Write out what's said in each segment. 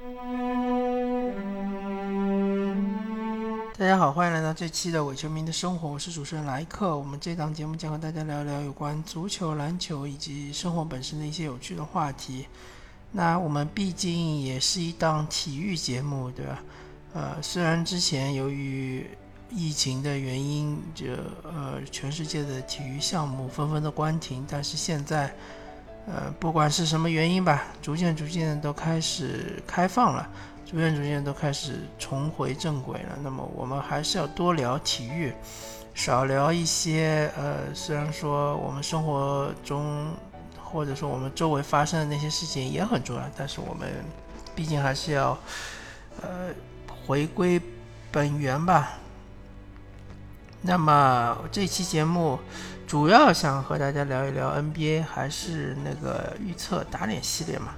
大家好，欢迎来到这期的伪球迷的生活，我是主持人莱克。我们这档节目将和大家聊聊有关足球、篮球以及生活本身的一些有趣的话题。那我们毕竟也是一档体育节目，对吧？呃，虽然之前由于疫情的原因，这呃全世界的体育项目纷纷的关停，但是现在，呃，不管是什么原因吧，逐渐逐渐都开始开放了。逐渐逐渐都开始重回正轨了。那么我们还是要多聊体育，少聊一些呃，虽然说我们生活中或者说我们周围发生的那些事情也很重要，但是我们毕竟还是要呃回归本源吧。那么这期节目主要想和大家聊一聊 NBA，还是那个预测打脸系列嘛。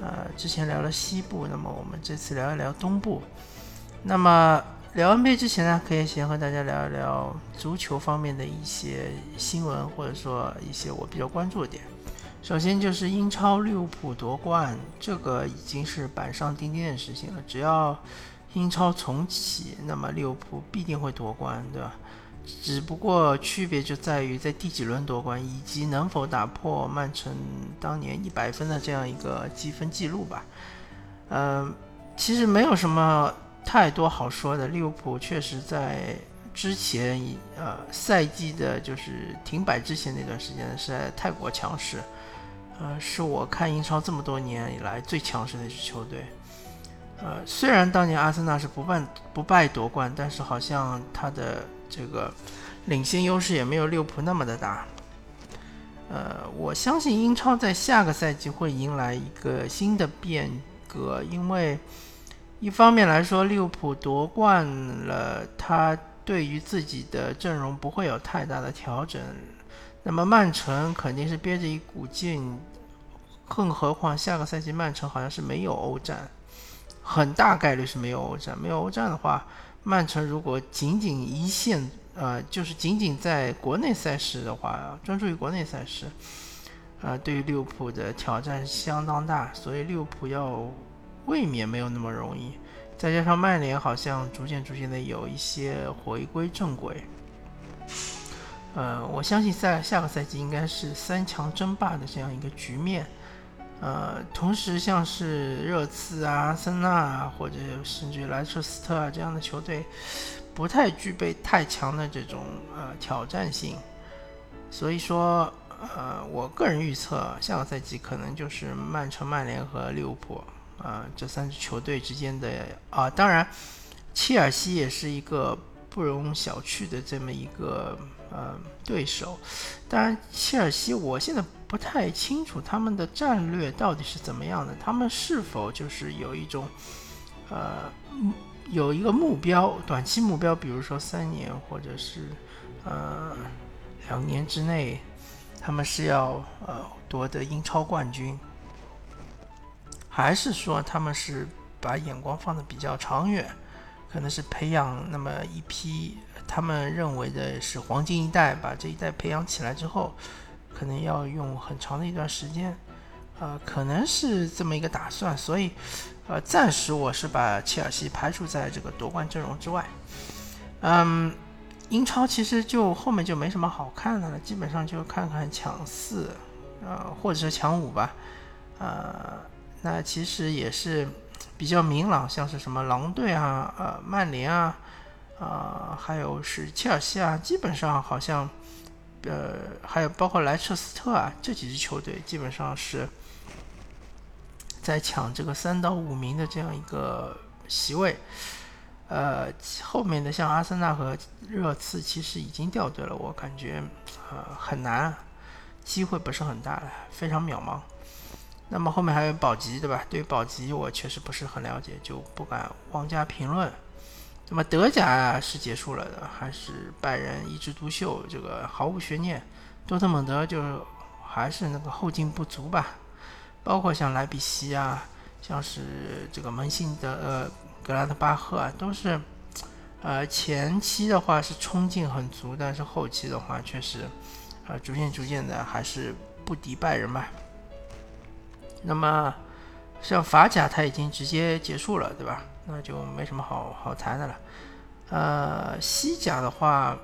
呃，之前聊了西部，那么我们这次聊一聊东部。那么聊 NBA 之前呢，可以先和大家聊一聊足球方面的一些新闻，或者说一些我比较关注的点。首先就是英超利物浦夺冠，这个已经是板上钉钉的事情了。只要英超重启，那么利物浦必定会夺冠，对吧？只不过区别就在于在第几轮夺冠，以及能否打破曼城当年一百分的这样一个积分记录吧。嗯，其实没有什么太多好说的。利物浦确实在之前呃赛季的就是停摆之前那段时间实在太过强势，呃，是我看英超这么多年以来最强势的一支球队。呃，虽然当年阿森纳是不败不败夺冠，但是好像他的这个领先优势也没有利物浦那么的大。呃，我相信英超在下个赛季会迎来一个新的变革，因为一方面来说，利物浦夺冠了，他对于自己的阵容不会有太大的调整。那么曼城肯定是憋着一股劲，更何况下个赛季曼城好像是没有欧战，很大概率是没有欧战。没有欧战的话。曼城如果仅仅一线，呃，就是仅仅在国内赛事的话，专注于国内赛事，呃，对于利物浦的挑战相当大，所以利物浦要卫冕没有那么容易。再加上曼联好像逐渐逐渐的有一些回归正轨，呃，我相信在下个赛季应该是三强争霸的这样一个局面。呃，同时像是热刺啊、阿森纳啊，或者甚至莱彻斯特啊这样的球队，不太具备太强的这种呃挑战性，所以说呃，我个人预测下个赛季可能就是曼城、曼联和利物浦啊这三支球队之间的啊，当然切尔西也是一个不容小觑的这么一个呃对手，当然切尔西我现在。不太清楚他们的战略到底是怎么样的，他们是否就是有一种，呃，有一个目标，短期目标，比如说三年或者是呃两年之内，他们是要呃夺得英超冠军，还是说他们是把眼光放的比较长远，可能是培养那么一批他们认为的是黄金一代，把这一代培养起来之后。可能要用很长的一段时间，呃，可能是这么一个打算，所以，呃，暂时我是把切尔西排除在这个夺冠阵容之外。嗯，英超其实就后面就没什么好看的了，基本上就看看强四，呃，或者是强五吧，呃，那其实也是比较明朗，像是什么狼队啊，呃，曼联啊，啊，还有是切尔西啊，基本上好像。呃，还有包括莱彻斯特啊，这几支球队基本上是在抢这个三到五名的这样一个席位。呃，后面的像阿森纳和热刺其实已经掉队了，我感觉呃很难，机会不是很大，非常渺茫。那么后面还有保级，对吧？对保级我确实不是很了解，就不敢妄加评论。那么德甲是结束了的，还是拜仁一枝独秀？这个毫无悬念。多特蒙德就还是那个后劲不足吧。包括像莱比锡啊，像是这个门兴的呃格拉特巴赫啊，都是呃前期的话是冲劲很足，但是后期的话确实呃逐渐逐渐的还是不敌拜仁吧。那么像法甲他已经直接结束了，对吧？那就没什么好好谈的了。呃，西甲的话，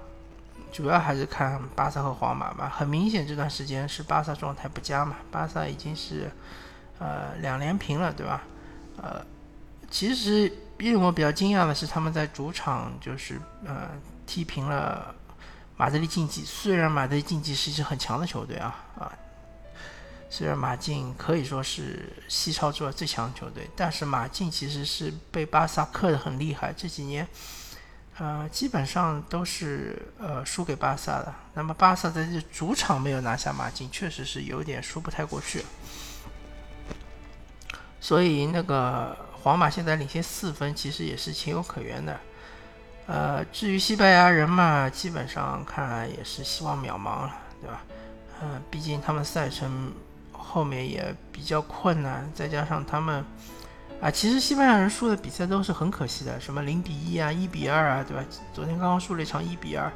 主要还是看巴萨和皇马吧。很明显这段时间是巴萨状态不佳嘛，巴萨已经是呃两连平了，对吧？呃，其实令我比较惊讶的是，他们在主场就是呃踢平了马德里竞技。虽然马德里竞技是一支很强的球队啊啊。虽然马竞可以说是西超之外最强球队，但是马竞其实是被巴萨克得很厉害。这几年，呃，基本上都是呃输给巴萨的。那么巴萨在这主场没有拿下马竞，确实是有点说不太过去。所以那个皇马现在领先四分，其实也是情有可原的。呃，至于西班牙人嘛，基本上看来也是希望渺茫了，对吧？嗯，毕竟他们赛程。后面也比较困难，再加上他们啊，其实西班牙人输的比赛都是很可惜的，什么零比一啊、一比二啊，对吧？昨天刚刚输了一场一比二，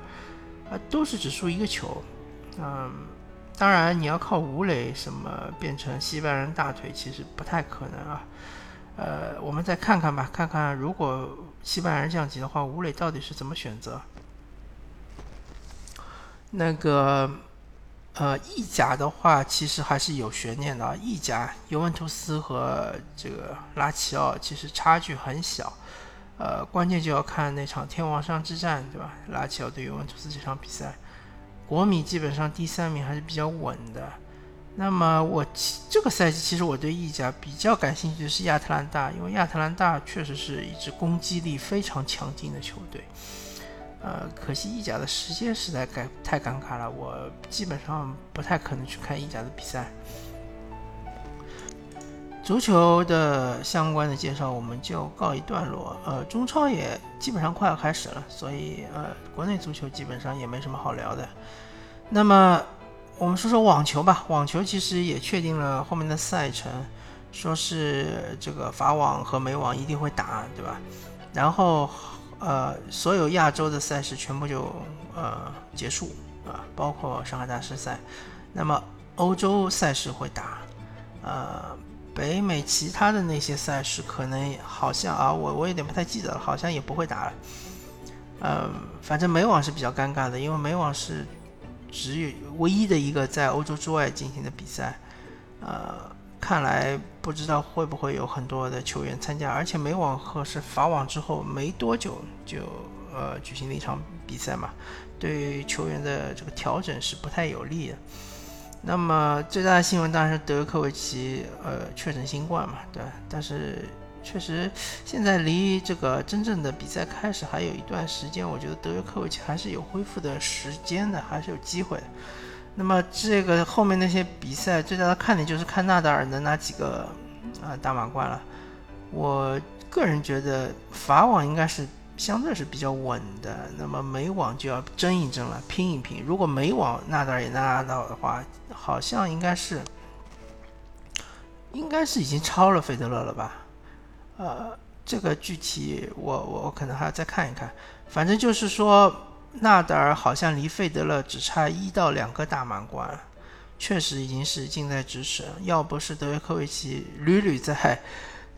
啊，都是只输一个球。嗯，当然你要靠吴磊什么变成西班牙人大腿，其实不太可能啊。呃，我们再看看吧，看看如果西班牙人降级的话，吴磊到底是怎么选择？那个。呃，意甲的话，其实还是有悬念的。意甲，尤文图斯和这个拉齐奥其实差距很小。呃，关键就要看那场天王山之战，对吧？拉齐奥对尤文图斯这场比赛，国米基本上第三名还是比较稳的。那么我这个赛季其实我对意甲比较感兴趣的是亚特兰大，因为亚特兰大确实是一支攻击力非常强劲的球队。呃，可惜意甲的时间实在尴太尴尬了，我基本上不太可能去看意甲的比赛。足球的相关的介绍我们就告一段落。呃，中超也基本上快要开始了，所以呃，国内足球基本上也没什么好聊的。那么我们说说网球吧，网球其实也确定了后面的赛程，说是这个法网和美网一定会打，对吧？然后。呃，所有亚洲的赛事全部就呃结束啊，包括上海大师赛。那么欧洲赛事会打，呃，北美其他的那些赛事可能好像啊，我我有点不太记得了，好像也不会打了。呃，反正美网是比较尴尬的，因为美网是只有唯一的一个在欧洲之外进行的比赛，呃。看来不知道会不会有很多的球员参加，而且美网和是法网之后没多久就呃举行了一场比赛嘛，对球员的这个调整是不太有利的。那么最大的新闻当然是德约科维奇呃确诊新冠嘛，对，但是确实现在离这个真正的比赛开始还有一段时间，我觉得德约科维奇还是有恢复的时间的，还是有机会的。那么这个后面那些比赛最大的看点就是看纳达尔能拿几个啊大满贯了。我个人觉得法网应该是相对是比较稳的，那么美网就要争一争了，拼一拼。如果美网纳达尔也拿到的话，好像应该是应该是已经超了费德勒了吧？呃，这个具体我我可能还要再看一看。反正就是说。纳达尔好像离费德勒只差一到两个大满贯，确实已经是近在咫尺。要不是德约科维奇屡屡在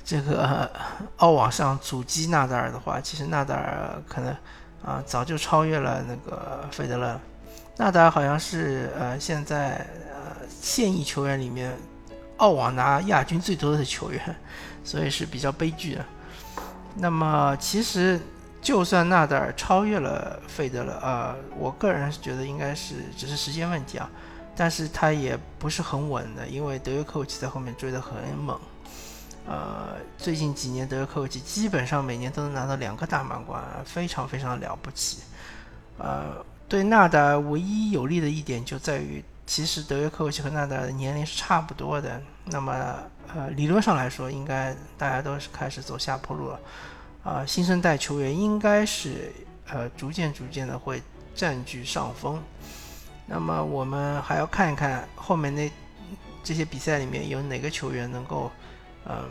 这个澳网上阻击纳达尔的话，其实纳达尔可能啊早就超越了那个费德勒。纳达尔好像是呃现在呃现役球员里面澳网拿亚军最多的球员，所以是比较悲剧的。那么其实。就算纳达尔超越了费德勒，呃，我个人觉得应该是只是时间问题啊，但是他也不是很稳的，因为德约科维奇在后面追得很猛，呃，最近几年德约科维奇基本上每年都能拿到两个大满贯，非常非常了不起，呃，对纳达尔唯一有利的一点就在于，其实德约科维奇和纳达尔的年龄是差不多的，那么呃，理论上来说，应该大家都是开始走下坡路了。啊，新生代球员应该是呃逐渐逐渐的会占据上风。那么我们还要看一看后面那这些比赛里面有哪个球员能够呃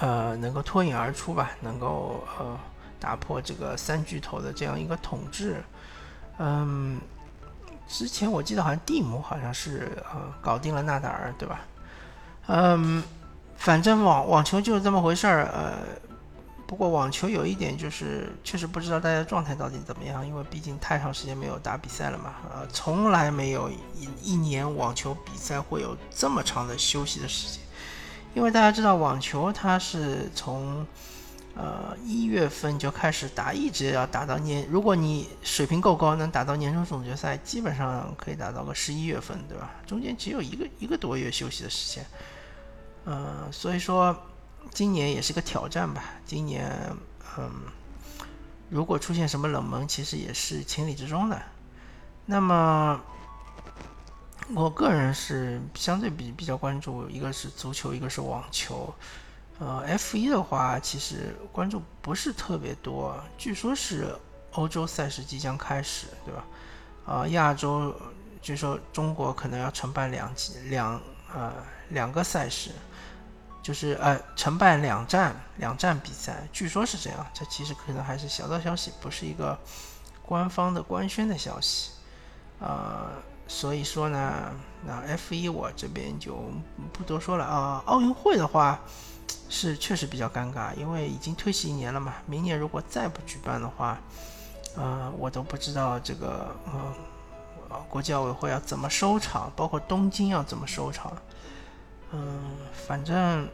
呃能够脱颖而出吧，能够呃打破这个三巨头的这样一个统治。嗯，之前我记得好像蒂姆好像是呃搞定了纳达尔，对吧？嗯。反正网网球就是这么回事儿，呃，不过网球有一点就是确实不知道大家状态到底怎么样，因为毕竟太长时间没有打比赛了嘛，呃，从来没有一一年网球比赛会有这么长的休息的时间，因为大家知道网球它是从呃一月份就开始打，一直要打到年，如果你水平够高，能打到年终总决赛，基本上可以打到个十一月份，对吧？中间只有一个一个多月休息的时间。嗯，所以说今年也是个挑战吧。今年，嗯，如果出现什么冷门，其实也是情理之中的。那么，我个人是相对比比较关注，一个是足球，一个是网球。呃，F 一的话，其实关注不是特别多。据说是欧洲赛事即将开始，对吧？啊，亚洲据说中国可能要承办两两呃两个赛事。就是呃，承办两站两站比赛，据说是这样。这其实可能还是小道消息，不是一个官方的官宣的消息。呃，所以说呢，那 F 一我这边就不多说了啊。奥运会的话是确实比较尴尬，因为已经推迟一年了嘛。明年如果再不举办的话，呃，我都不知道这个呃国际奥委会要怎么收场，包括东京要怎么收场。嗯，反正。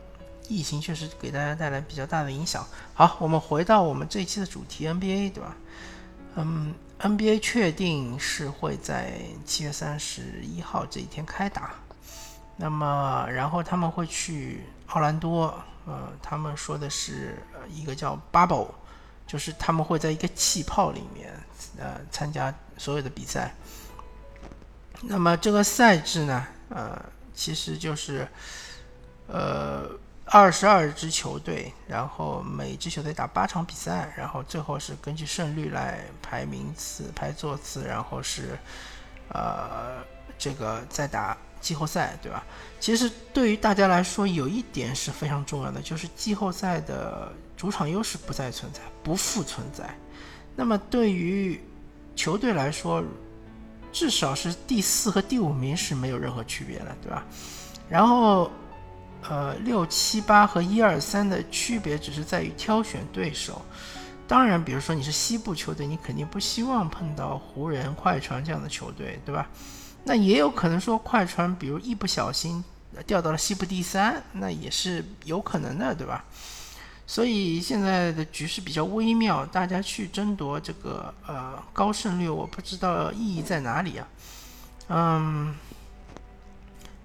疫情确实给大家带来比较大的影响。好，我们回到我们这一期的主题 NBA，对吧？嗯，NBA 确定是会在七月三十一号这一天开打。那么，然后他们会去奥兰多，呃，他们说的是一个叫 Bubble，就是他们会在一个气泡里面，呃，参加所有的比赛。那么这个赛制呢，呃，其实就是，呃。二十二支球队，然后每支球队打八场比赛，然后最后是根据胜率来排名次、排座次，然后是，呃，这个再打季后赛，对吧？其实对于大家来说，有一点是非常重要的，就是季后赛的主场优势不再存在，不复存在。那么对于球队来说，至少是第四和第五名是没有任何区别的，对吧？然后。呃，六七八和一二三的区别只是在于挑选对手。当然，比如说你是西部球队，你肯定不希望碰到湖人、快船这样的球队，对吧？那也有可能说快船，比如一不小心掉到了西部第三，那也是有可能的，对吧？所以现在的局势比较微妙，大家去争夺这个呃高胜率，我不知道意义在哪里啊。嗯。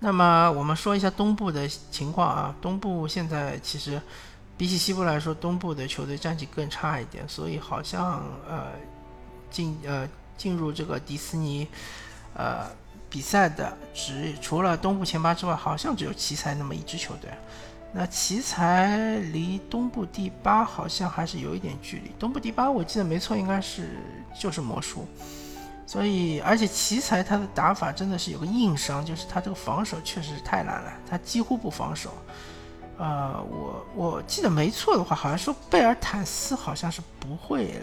那么我们说一下东部的情况啊，东部现在其实比起西部来说，东部的球队战绩更差一点，所以好像呃进呃进入这个迪斯尼呃比赛的只除了东部前八之外，好像只有奇才那么一支球队。那奇才离东部第八好像还是有一点距离，东部第八我记得没错，应该是就是魔术。所以，而且奇才他的打法真的是有个硬伤，就是他这个防守确实是太烂了，他几乎不防守。呃，我我记得没错的话，好像说贝尔坦斯好像是不会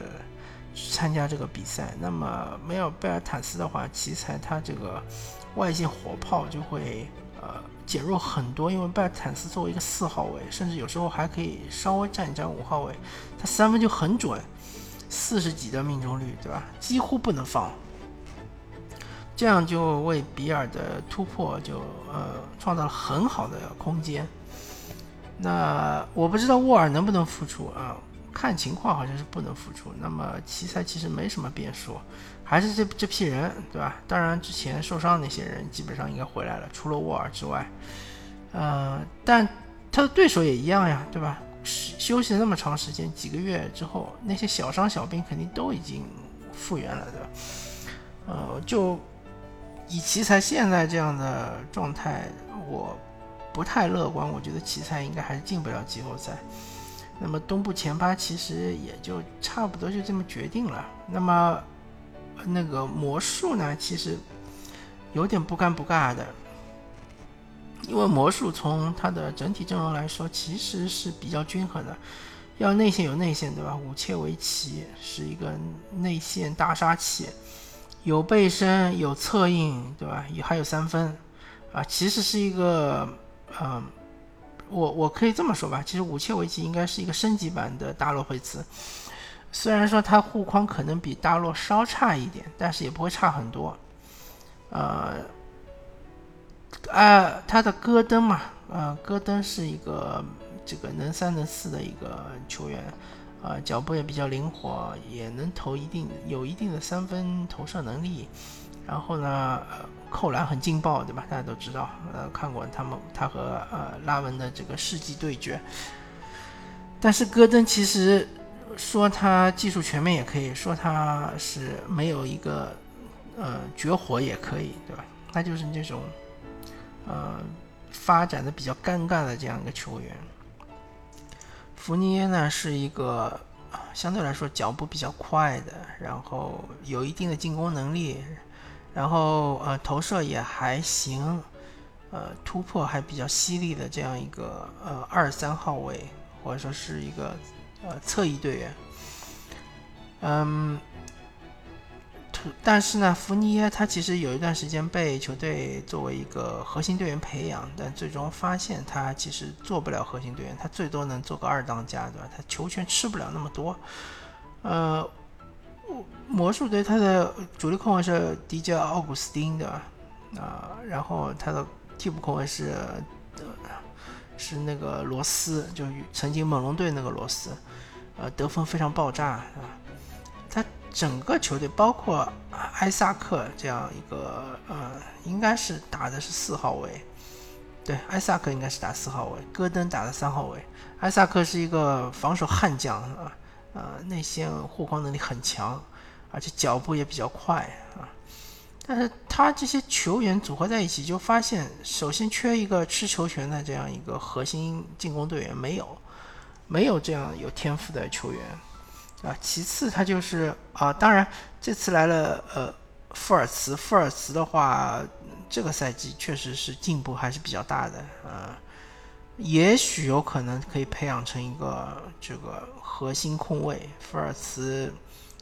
参加这个比赛。那么没有贝尔坦斯的话，奇才他这个外线火炮就会呃减弱很多，因为拜坦斯作为一个四号位，甚至有时候还可以稍微站一站五号位，他三分就很准，四十几的命中率，对吧？几乎不能放。这样就为比尔的突破就呃创造了很好的空间。那我不知道沃尔能不能复出啊？看情况好像是不能复出。那么奇才其实没什么变数，还是这这批人对吧？当然之前受伤那些人基本上应该回来了，除了沃尔之外。呃，但他的对手也一样呀，对吧？休息了那么长时间，几个月之后，那些小伤小病肯定都已经复原了，对吧？呃，就。以奇才现在这样的状态，我不太乐观。我觉得奇才应该还是进不了季后赛。那么东部前八其实也就差不多就这么决定了。那么那个魔术呢，其实有点不尴不尬的，因为魔术从它的整体阵容来说，其实是比较均衡的。要内线有内线，对吧？武切维奇是一个内线大杀器。有背身，有侧应，对吧？也还有三分，啊，其实是一个，嗯，我我可以这么说吧，其实武切维奇应该是一个升级版的大洛佩茨。虽然说他护框可能比大洛稍差一点，但是也不会差很多。呃，啊，他的戈登嘛，呃，戈登是一个这个能三能四的一个球员，啊，脚步也比较灵活，也能投一定有一定的三分投射能力。然后呢，扣篮很劲爆，对吧？大家都知道，呃，看过他们他和呃拉文的这个世纪对决。但是戈登其实说他技术全面也可以说他是没有一个呃绝活也可以，对吧？他就是那种呃发展的比较尴尬的这样一个球员。福尼耶呢是一个相对来说脚步比较快的，然后有一定的进攻能力。然后呃投射也还行，呃突破还比较犀利的这样一个呃二三号位或者说是一个呃侧翼队员，嗯，但是呢，福尼耶他其实有一段时间被球队作为一个核心队员培养，但最终发现他其实做不了核心队员，他最多能做个二当家，对吧？他球权吃不了那么多，呃。魔术队他的主力控卫是迪迦奥古斯丁的啊，然后他的替补控卫是是那个罗斯，就曾经猛龙队那个罗斯，呃，得分非常爆炸啊。他整个球队包括埃萨克这样一个呃，应该是打的是四号位，对，埃萨克应该是打四号位，戈登打的三号位，埃萨克是一个防守悍将啊。内线护框能力很强，而且脚步也比较快啊。但是他这些球员组合在一起，就发现首先缺一个吃球权的这样一个核心进攻队员，没有，没有这样有天赋的球员啊。其次，他就是啊，当然这次来了呃，富尔茨，富尔茨的话，这个赛季确实是进步还是比较大的啊。也许有可能可以培养成一个这个核心控卫，福尔茨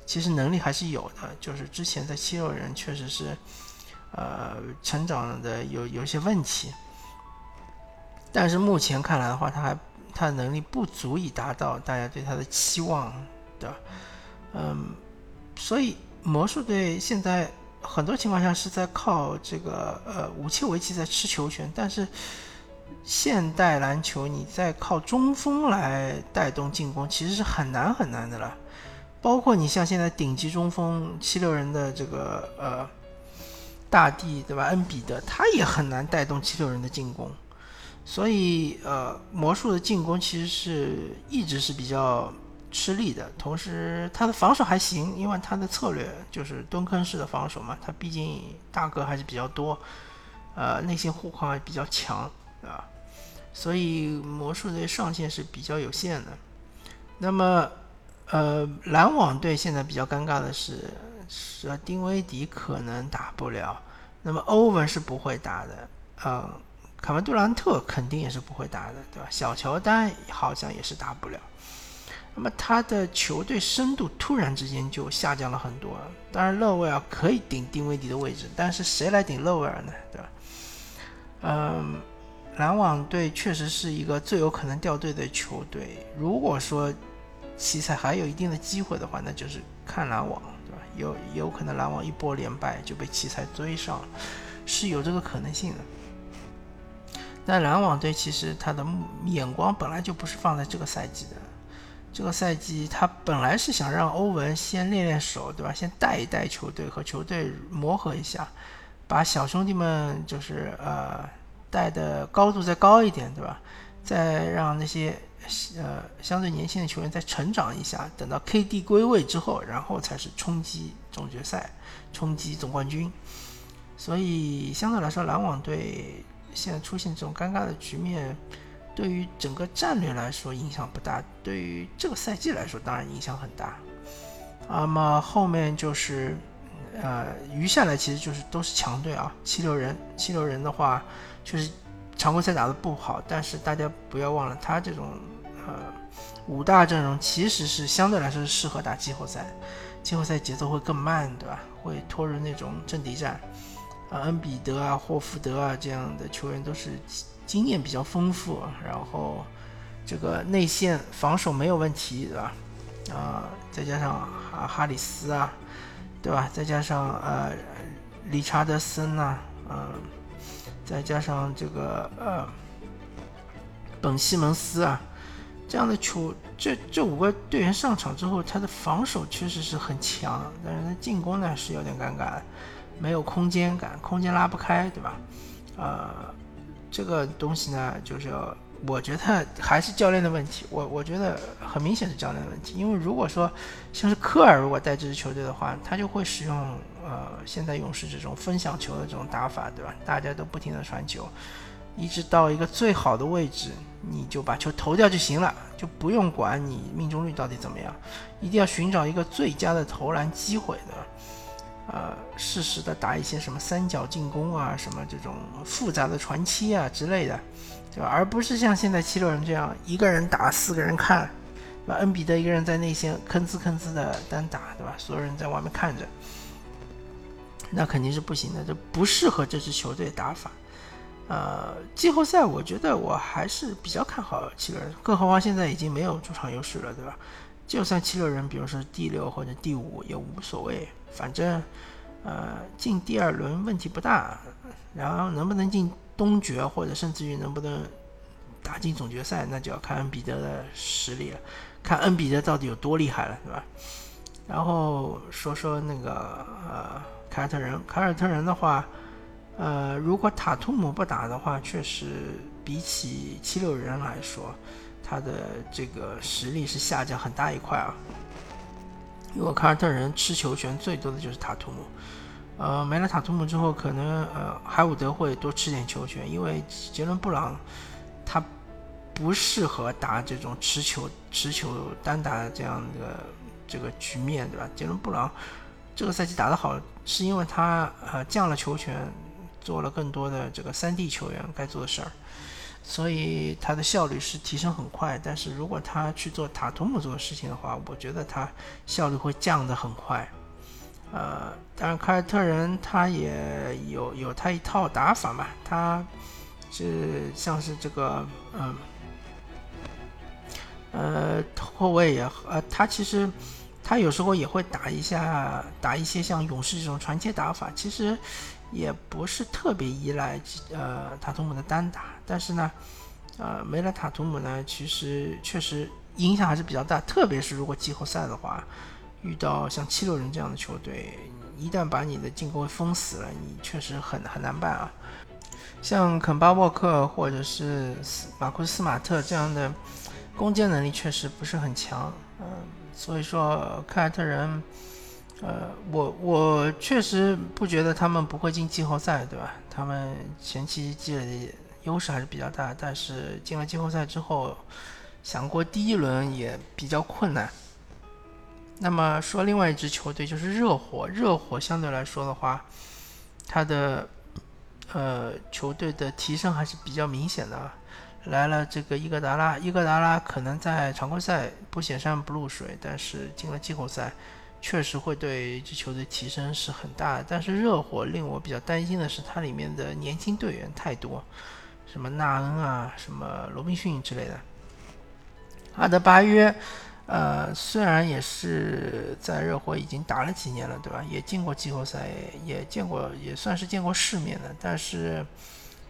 其实能力还是有的，就是之前在七六人确实是，呃，成长的有有些问题，但是目前看来的话，他还他的能力不足以达到大家对他的期望的，嗯，所以魔术队现在很多情况下是在靠这个呃武切维奇在吃球权，但是。现代篮球，你在靠中锋来带动进攻，其实是很难很难的了。包括你像现在顶级中锋七六人的这个呃大帝，对吧？恩比德，他也很难带动七六人的进攻。所以呃，魔术的进攻其实是一直是比较吃力的。同时，他的防守还行，因为他的策略就是蹲坑式的防守嘛。他毕竟大个还是比较多，呃，内线护框也比较强。啊，所以魔术队上限是比较有限的。那么，呃，篮网队现在比较尴尬的是，是丁威迪可能打不了，那么欧文是不会打的，呃，卡文杜兰特肯定也是不会打的，对吧？小乔丹好像也是打不了。那么他的球队深度突然之间就下降了很多。当然，勒维尔可以顶丁威迪的位置，但是谁来顶勒维尔呢？对吧？嗯。篮网队确实是一个最有可能掉队的球队。如果说奇才还有一定的机会的话，那就是看篮网，对吧？有有可能篮网一波连败就被奇才追上，是有这个可能性的。但篮网队其实他的眼光本来就不是放在这个赛季的，这个赛季他本来是想让欧文先练练手，对吧？先带一带球队和球队磨合一下，把小兄弟们就是呃。带的高度再高一点，对吧？再让那些呃相对年轻的球员再成长一下，等到 KD 归位之后，然后才是冲击总决赛、冲击总冠军。所以相对来说，篮网队现在出现这种尴尬的局面，对于整个战略来说影响不大，对于这个赛季来说当然影响很大。那么后面就是呃余下来其实就是都是强队啊，七六人，七六人的话。就是常规赛打得不好，但是大家不要忘了，他这种呃五大阵容其实是相对来说是适合打季后赛，季后赛节奏会更慢，对吧？会拖入那种阵地战，啊，恩比德啊、霍福德啊这样的球员都是经验比较丰富，然后这个内线防守没有问题，对吧？啊，再加上哈哈里斯啊，对吧？再加上呃理查德森呐，嗯，再加上这个呃本西蒙斯啊，这样的球，这这五个队员上场之后，他的防守确实是很强，但是他进攻呢是有点尴尬，没有空间感，空间拉不开，对吧？呃，这个东西呢，就是。我觉得还是教练的问题，我我觉得很明显是教练的问题，因为如果说像是科尔如果带这支球队的话，他就会使用呃现在勇士这种分享球的这种打法，对吧？大家都不停的传球，一直到一个最好的位置，你就把球投掉就行了，就不用管你命中率到底怎么样，一定要寻找一个最佳的投篮机会的。呃，适时的打一些什么三角进攻啊，什么这种复杂的传切啊之类的。对吧？而不是像现在七六人这样一个人打四个人看，对吧？恩比德一个人在内线吭哧吭哧的单打，对吧？所有人在外面看着，那肯定是不行的，这不适合这支球队打法。呃，季后赛我觉得我还是比较看好七六人，更何况现在已经没有主场优势了，对吧？就算七六人，比如说第六或者第五也无所谓，反正呃进第二轮问题不大，然后能不能进？东决或者甚至于能不能打进总决赛，那就要看恩比德的实力了，看恩比德到底有多厉害了，对吧？然后说说那个呃凯尔特人，凯尔特人的话，呃，如果塔图姆不打的话，确实比起七六人来说，他的这个实力是下降很大一块啊。如果凯尔特人吃球权最多的就是塔图姆。呃，没了塔图姆之后，可能呃海伍德会多吃点球权，因为杰伦布朗他不适合打这种持球持球单打这样的这个局面，对吧？杰伦布朗这个赛季打得好，是因为他呃降了球权，做了更多的这个三 D 球员该做的事儿，所以他的效率是提升很快。但是如果他去做塔图姆做的事情的话，我觉得他效率会降得很快。呃，当然，凯尔特人他也有有他一套打法嘛，他是像是这个，嗯，呃，后卫也，呃，他其实他有时候也会打一下，打一些像勇士这种传切打法，其实也不是特别依赖呃塔图姆的单打，但是呢，呃，没了塔图姆呢，其实确实影响还是比较大，特别是如果季后赛的话。遇到像七六人这样的球队，一旦把你的进攻封死了，你确实很很难办啊。像肯巴沃克或者是马库斯马特这样的攻坚能力确实不是很强，嗯，所以说凯尔特人，呃，我我确实不觉得他们不会进季后赛，对吧？他们前期积累的优势还是比较大，但是进了季后赛之后，想过第一轮也比较困难。那么说，另外一支球队就是热火。热火相对来说的话，他的呃球队的提升还是比较明显的。来了这个伊戈达拉，伊戈达拉可能在常规赛不显山不露水，但是进了季后赛，确实会对一支球队提升是很大的。但是热火令我比较担心的是，它里面的年轻队员太多，什么纳恩啊，什么罗宾逊之类的，阿德巴约。呃，虽然也是在热火已经打了几年了，对吧？也进过季后赛，也见过，也算是见过世面的。但是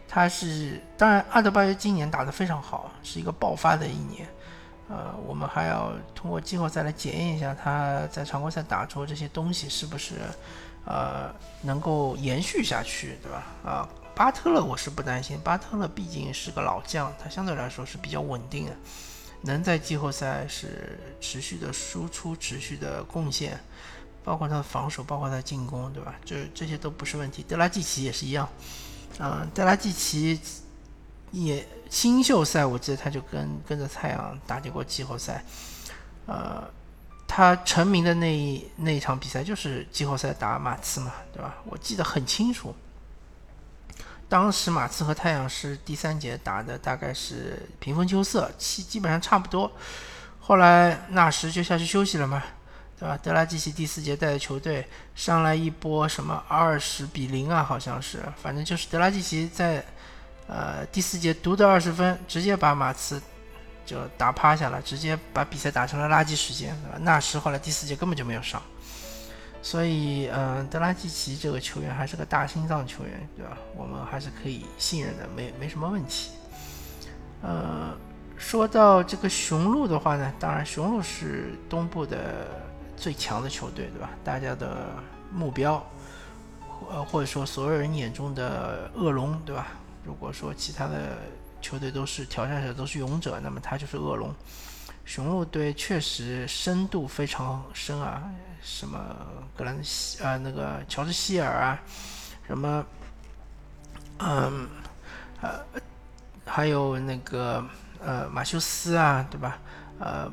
他是，当然，阿德巴约今年打得非常好，是一个爆发的一年。呃，我们还要通过季后赛来检验一下他在常规赛打出这些东西是不是呃能够延续下去，对吧？啊，巴特勒我是不担心，巴特勒毕竟是个老将，他相对来说是比较稳定的。能在季后赛是持续的输出、持续的贡献，包括他的防守，包括他的进攻，对吧？这这些都不是问题。德拉季奇也是一样，嗯，德拉季奇也新秀赛，我记得他就跟跟着太阳打进过季后赛，呃，他成名的那一那一场比赛就是季后赛打马刺嘛，对吧？我记得很清楚。当时马刺和太阳是第三节打的，大概是平分秋色，基基本上差不多。后来纳什就下去休息了嘛，对吧？德拉季奇第四节带着球队上来一波什么二十比零啊，好像是，反正就是德拉季奇在呃，第四节独得二十分，直接把马刺就打趴下了，直接把比赛打成了垃圾时间，对吧？纳什后来第四节根本就没有上，所以，嗯，德拉季奇这个球员还是个大心脏球员，对吧？我们还是可以信任的，没没什么问题。呃，说到这个雄鹿的话呢，当然雄鹿是东部的最强的球队，对吧？大家的目标，呃，或者说所有人眼中的恶龙，对吧？如果说其他的球队都是挑战者，都是勇者，那么他就是恶龙。雄鹿队确实深度非常深啊，什么格兰西啊，那个乔治希尔啊，什么，嗯，呃，还有那个呃马修斯啊，对吧？呃，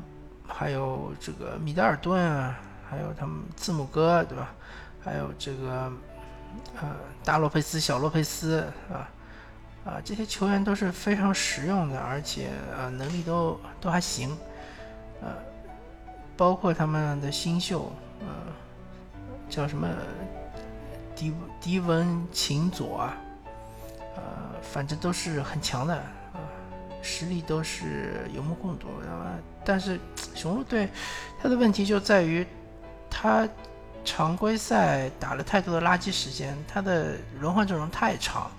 还有这个米德尔顿啊，还有他们字母哥，对吧？还有这个呃大洛佩斯、小洛佩斯啊。啊，这些球员都是非常实用的，而且呃能力都都还行，呃，包括他们的新秀，呃，叫什么迪迪文琴佐啊，呃，反正都是很强的啊，实力都是有目共睹。那么，但是雄鹿队他的问题就在于，他常规赛打了太多的垃圾时间，他的轮换阵容太长。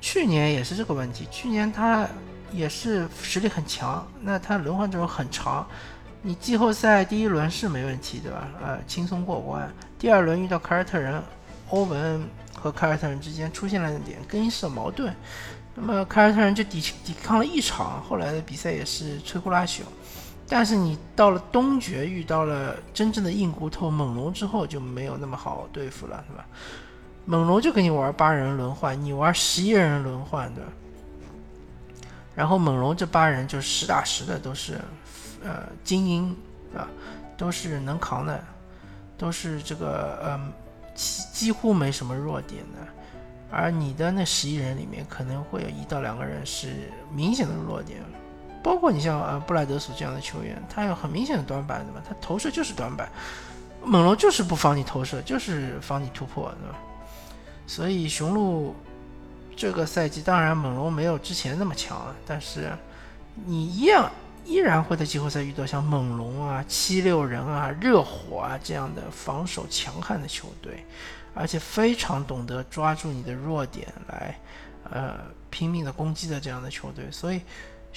去年也是这个问题，去年他也是实力很强，那他轮换阵容很长，你季后赛第一轮是没问题，对吧？呃，轻松过关。第二轮遇到凯尔特人，欧文和凯尔特人之间出现了点更衣室的矛盾，那么凯尔特人就抵抵抗了一场，后来的比赛也是摧枯拉朽。但是你到了东决遇到了真正的硬骨头猛龙之后，就没有那么好对付了，是吧？猛龙就跟你玩八人轮换，你玩十一人轮换的，然后猛龙这八人就实打实的都是，呃，精英啊，都是能扛的，都是这个呃，几几乎没什么弱点的，而你的那十一人里面可能会有一到两个人是明显的弱点，包括你像呃布莱德索这样的球员，他有很明显的短板，对吧？他投射就是短板，猛龙就是不防你投射，就是防你突破，对吧？所以雄鹿这个赛季，当然猛龙没有之前那么强了，但是你一样依然会在季后赛遇到像猛龙啊、七六人啊、热火啊这样的防守强悍的球队，而且非常懂得抓住你的弱点来呃拼命的攻击的这样的球队。所以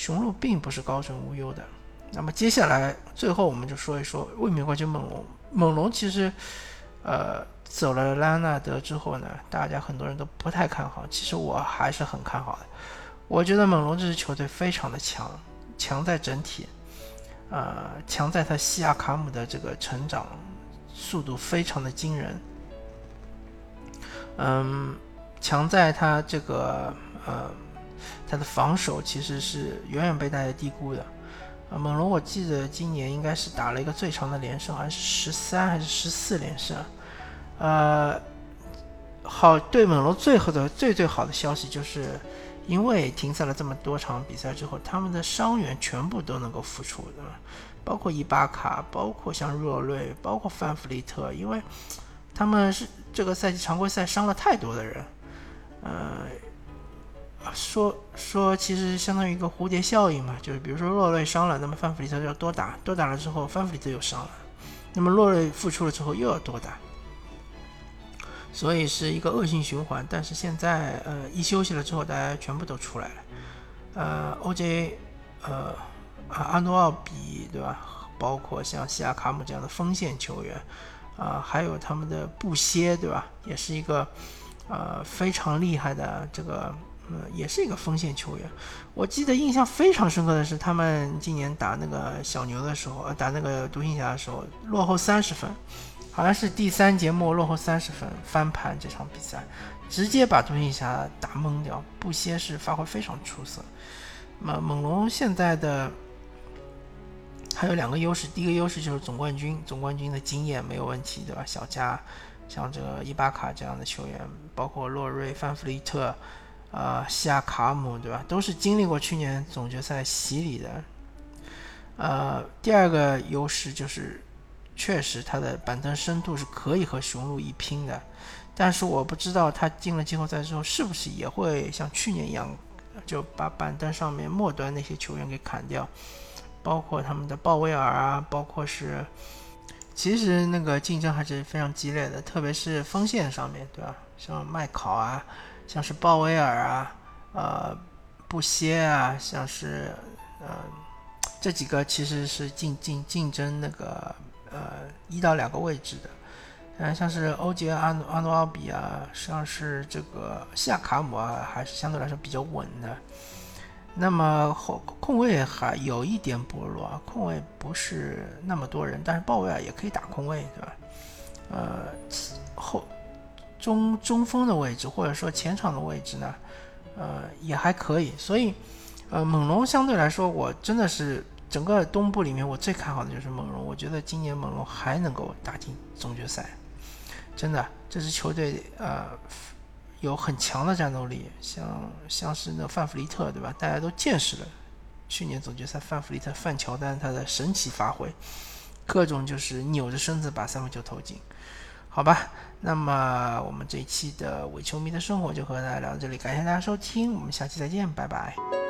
雄鹿并不是高枕无忧的。那么接下来最后我们就说一说卫冕冠军猛龙。猛龙其实呃。走了拉纳德之后呢，大家很多人都不太看好，其实我还是很看好的。我觉得猛龙这支球队非常的强，强在整体，呃，强在他西亚卡姆的这个成长速度非常的惊人，嗯，强在他这个呃，他的防守其实是远远被大家低估的。啊，猛龙我记得今年应该是打了一个最长的连胜，好像是十三还是十四连胜。呃，好，对猛龙最后的最最好的消息就是，因为停赛了这么多场比赛之后，他们的伤员全部都能够复出，的？包括伊巴卡，包括像若瑞，包括范弗利特，因为他们是这个赛季常规赛伤了太多的人。呃，说说其实相当于一个蝴蝶效应嘛，就是比如说洛瑞伤了，那么范弗里特就要多打，多打了之后范弗里特又伤了，那么洛瑞复出了之后又要多打。所以是一个恶性循环，但是现在呃一休息了之后，大家全部都出来了，呃，OJ，呃，啊阿诺奥比对吧？包括像西亚卡姆这样的锋线球员，啊，还有他们的布歇对吧？也是一个呃非常厉害的这个，呃，也是一个锋线球员。我记得印象非常深刻的是，他们今年打那个小牛的时候，打那个独行侠的时候，落后三十分。好像是第三节末落后三十分翻盘这场比赛，直接把独行侠打懵掉。布歇是发挥非常出色。那么猛龙现在的还有两个优势，第一个优势就是总冠军，总冠军的经验没有问题，对吧？小加像这个伊巴卡这样的球员，包括洛瑞、范弗利特、呃西亚卡姆，对吧？都是经历过去年总决赛洗礼的。呃，第二个优势就是。确实，他的板凳深度是可以和雄鹿一拼的，但是我不知道他进了季后赛之后是不是也会像去年一样就把板凳上面末端那些球员给砍掉，包括他们的鲍威尔啊，包括是，其实那个竞争还是非常激烈的，特别是锋线上面对吧？像麦考啊，像是鲍威尔啊，呃，布歇啊，像是呃这几个其实是竞竞竞争那个呃一到两个位置的。嗯，像是欧杰阿阿诺奥比啊，像是这个西亚卡姆啊，还是相对来说比较稳的。那么后控卫还有一点薄弱啊，控卫不是那么多人，但是鲍威尔也可以打控卫，对吧？呃，后中中锋的位置或者说前场的位置呢，呃也还可以。所以，呃，猛龙相对来说，我真的是整个东部里面我最看好的就是猛龙。我觉得今年猛龙还能够打进总决赛。真的，这支球队呃有很强的战斗力，像像是那范弗利特对吧？大家都见识了去年总决赛范弗利特、范乔丹他的神奇发挥，各种就是扭着身子把三分球投进。好吧，那么我们这一期的伪球迷的生活就和大家聊到这里，感谢大家收听，我们下期再见，拜拜。